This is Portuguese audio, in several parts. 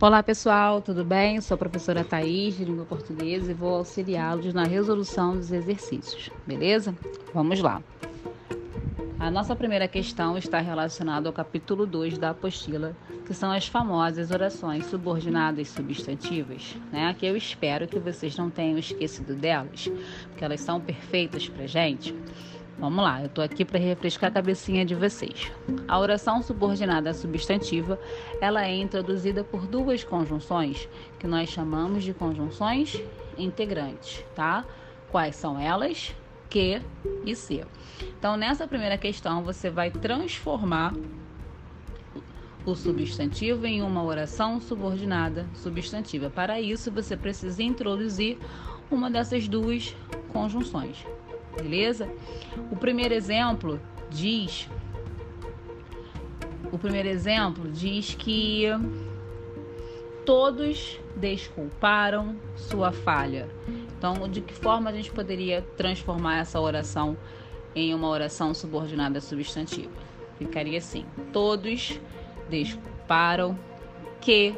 Olá pessoal, tudo bem? Sou a professora Thaís de Língua Portuguesa e vou auxiliá-los na resolução dos exercícios, beleza? Vamos lá. A nossa primeira questão está relacionada ao capítulo 2 da apostila, que são as famosas orações subordinadas substantivas, né? Que eu espero que vocês não tenham esquecido delas, porque elas são perfeitas pra gente. Vamos lá, eu estou aqui para refrescar a cabecinha de vocês. A oração subordinada substantiva, ela é introduzida por duas conjunções que nós chamamos de conjunções integrantes, tá? Quais são elas? Que e se. Então, nessa primeira questão, você vai transformar o substantivo em uma oração subordinada substantiva. Para isso, você precisa introduzir uma dessas duas conjunções beleza? O primeiro exemplo diz o primeiro exemplo diz que todos desculparam sua falha. Então, de que forma a gente poderia transformar essa oração em uma oração subordinada substantiva? Ficaria assim: todos desculparam que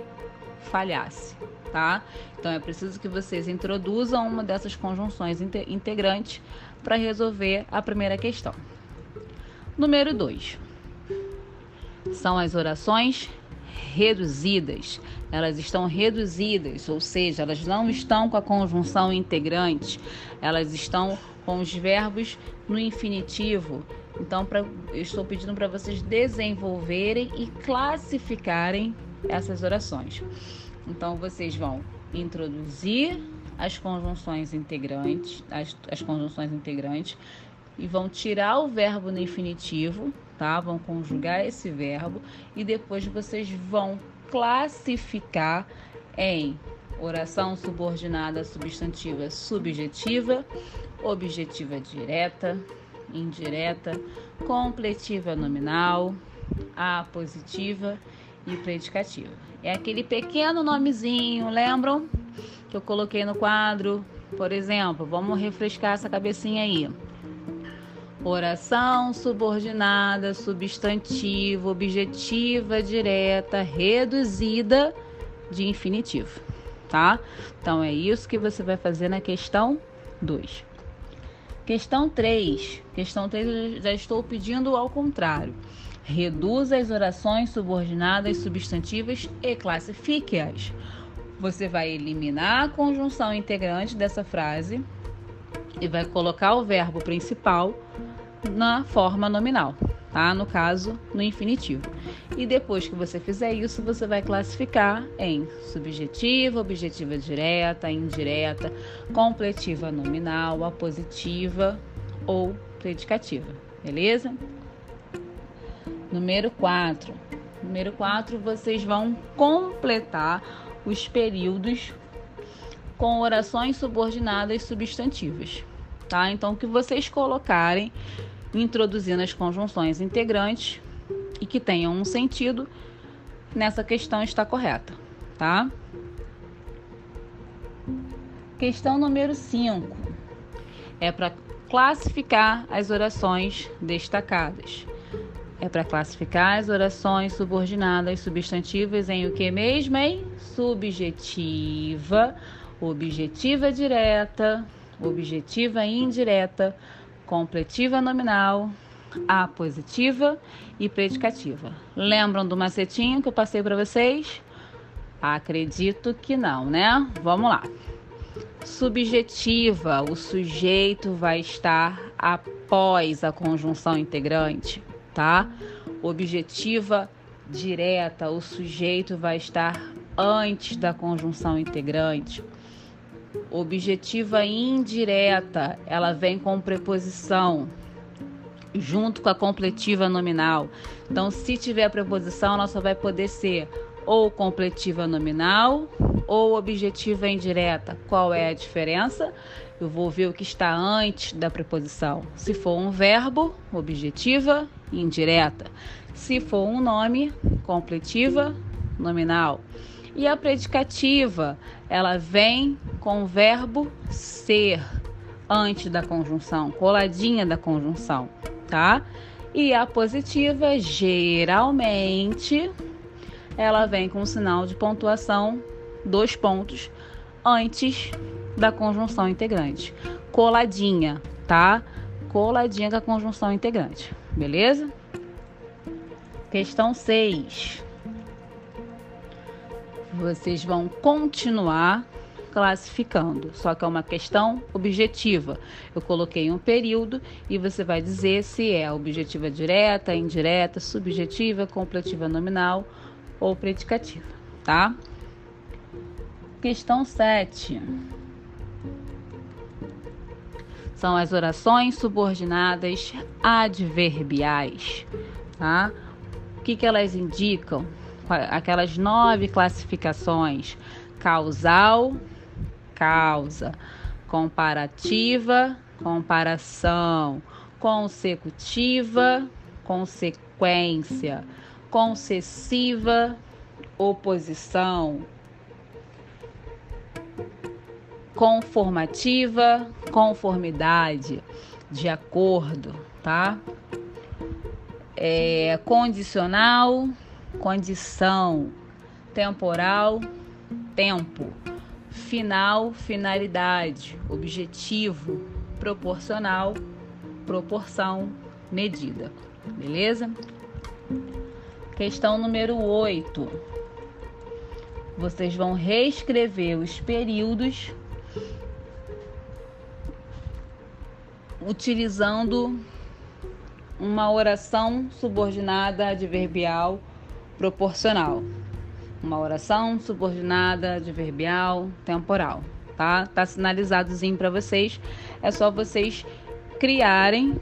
falhasse, tá? Então é preciso que vocês introduzam uma dessas conjunções integrantes para resolver a primeira questão. Número 2. São as orações reduzidas. Elas estão reduzidas, ou seja, elas não estão com a conjunção integrante, elas estão com os verbos no infinitivo. Então, pra, eu estou pedindo para vocês desenvolverem e classificarem essas orações. Então, vocês vão introduzir as conjunções integrantes, as, as conjunções integrantes e vão tirar o verbo no infinitivo, tá? Vão conjugar esse verbo e depois vocês vão classificar em oração subordinada substantiva subjetiva, objetiva direta, indireta, completiva nominal, apositiva e predicativa. É aquele pequeno nomezinho, lembram? Que eu coloquei no quadro. Por exemplo, vamos refrescar essa cabecinha aí. Oração subordinada, substantivo, objetiva, direta, reduzida de infinitivo, tá? Então é isso que você vai fazer na questão 2. Questão 3. Questão 3 já estou pedindo ao contrário. Reduza as orações subordinadas substantivas e classifique-as. Você vai eliminar a conjunção integrante dessa frase e vai colocar o verbo principal na forma nominal, tá? No caso, no infinitivo. E depois que você fizer isso, você vai classificar em subjetiva, objetiva direta, indireta, completiva nominal, apositiva ou predicativa, beleza? Número 4. Número 4, vocês vão completar os períodos com orações subordinadas substantivas, tá? Então, que vocês colocarem, introduzindo as conjunções integrantes e que tenham um sentido, nessa questão está correta, tá? Questão número 5 é para classificar as orações destacadas. É para classificar as orações subordinadas substantivas em o que mesmo, hein? Subjetiva, objetiva direta, objetiva indireta, completiva nominal, apositiva e predicativa. Lembram do macetinho que eu passei para vocês? Acredito que não, né? Vamos lá. Subjetiva, o sujeito vai estar após a conjunção integrante tá? Objetiva direta, o sujeito vai estar antes da conjunção integrante. Objetiva indireta, ela vem com preposição junto com a completiva nominal. Então, se tiver preposição, ela só vai poder ser ou completiva nominal ou objetiva indireta. Qual é a diferença? Eu vou ver o que está antes da preposição. Se for um verbo, objetiva indireta. Se for um nome, completiva nominal. E a predicativa, ela vem com o verbo ser antes da conjunção, coladinha da conjunção, tá? E a positiva geralmente ela vem com um sinal de pontuação, dois pontos, antes da conjunção integrante. Coladinha, tá? Coladinha com a conjunção integrante, beleza? Questão 6. Vocês vão continuar classificando, só que é uma questão objetiva. Eu coloquei um período e você vai dizer se é objetiva direta, indireta, subjetiva, completiva nominal ou predicativa, tá? Questão 7. São as orações subordinadas adverbiais, tá? O que, que elas indicam? Aquelas nove classificações: causal, causa, comparativa, comparação, consecutiva, consequência, concessiva, oposição, conformativa, conformidade, de acordo, tá? É, condicional, condição, temporal, tempo final, finalidade, objetivo, proporcional, proporção, medida. Beleza? Questão número 8. Vocês vão reescrever os períodos utilizando uma oração subordinada adverbial proporcional uma oração subordinada, adverbial, temporal, tá? Tá sinalizadozinho para vocês. É só vocês criarem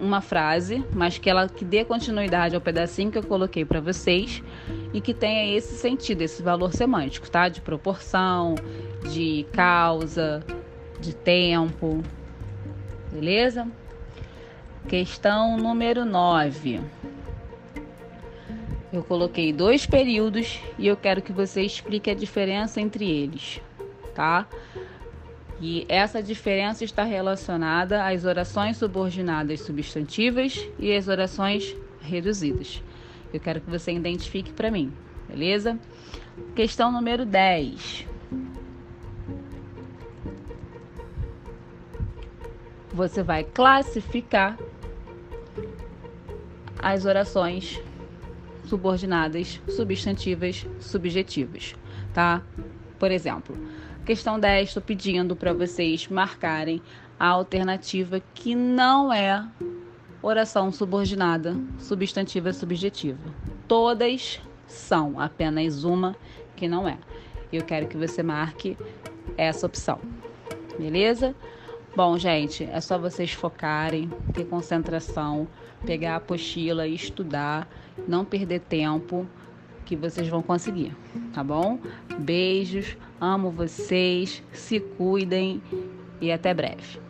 uma frase, mas que ela que dê continuidade ao pedacinho que eu coloquei para vocês e que tenha esse sentido, esse valor semântico, tá? De proporção, de causa, de tempo. Beleza? Questão número 9. Eu coloquei dois períodos e eu quero que você explique a diferença entre eles, tá? E essa diferença está relacionada às orações subordinadas substantivas e às orações reduzidas. Eu quero que você identifique para mim, beleza? Questão número 10. Você vai classificar as orações subordinadas, substantivas, subjetivas, tá? Por exemplo, questão 10, estou pedindo para vocês marcarem a alternativa que não é oração subordinada, substantiva, subjetiva. Todas são, apenas uma que não é. Eu quero que você marque essa opção. Beleza? Bom, gente, é só vocês focarem, ter concentração, pegar a apostila e estudar, não perder tempo, que vocês vão conseguir, tá bom? Beijos, amo vocês, se cuidem e até breve.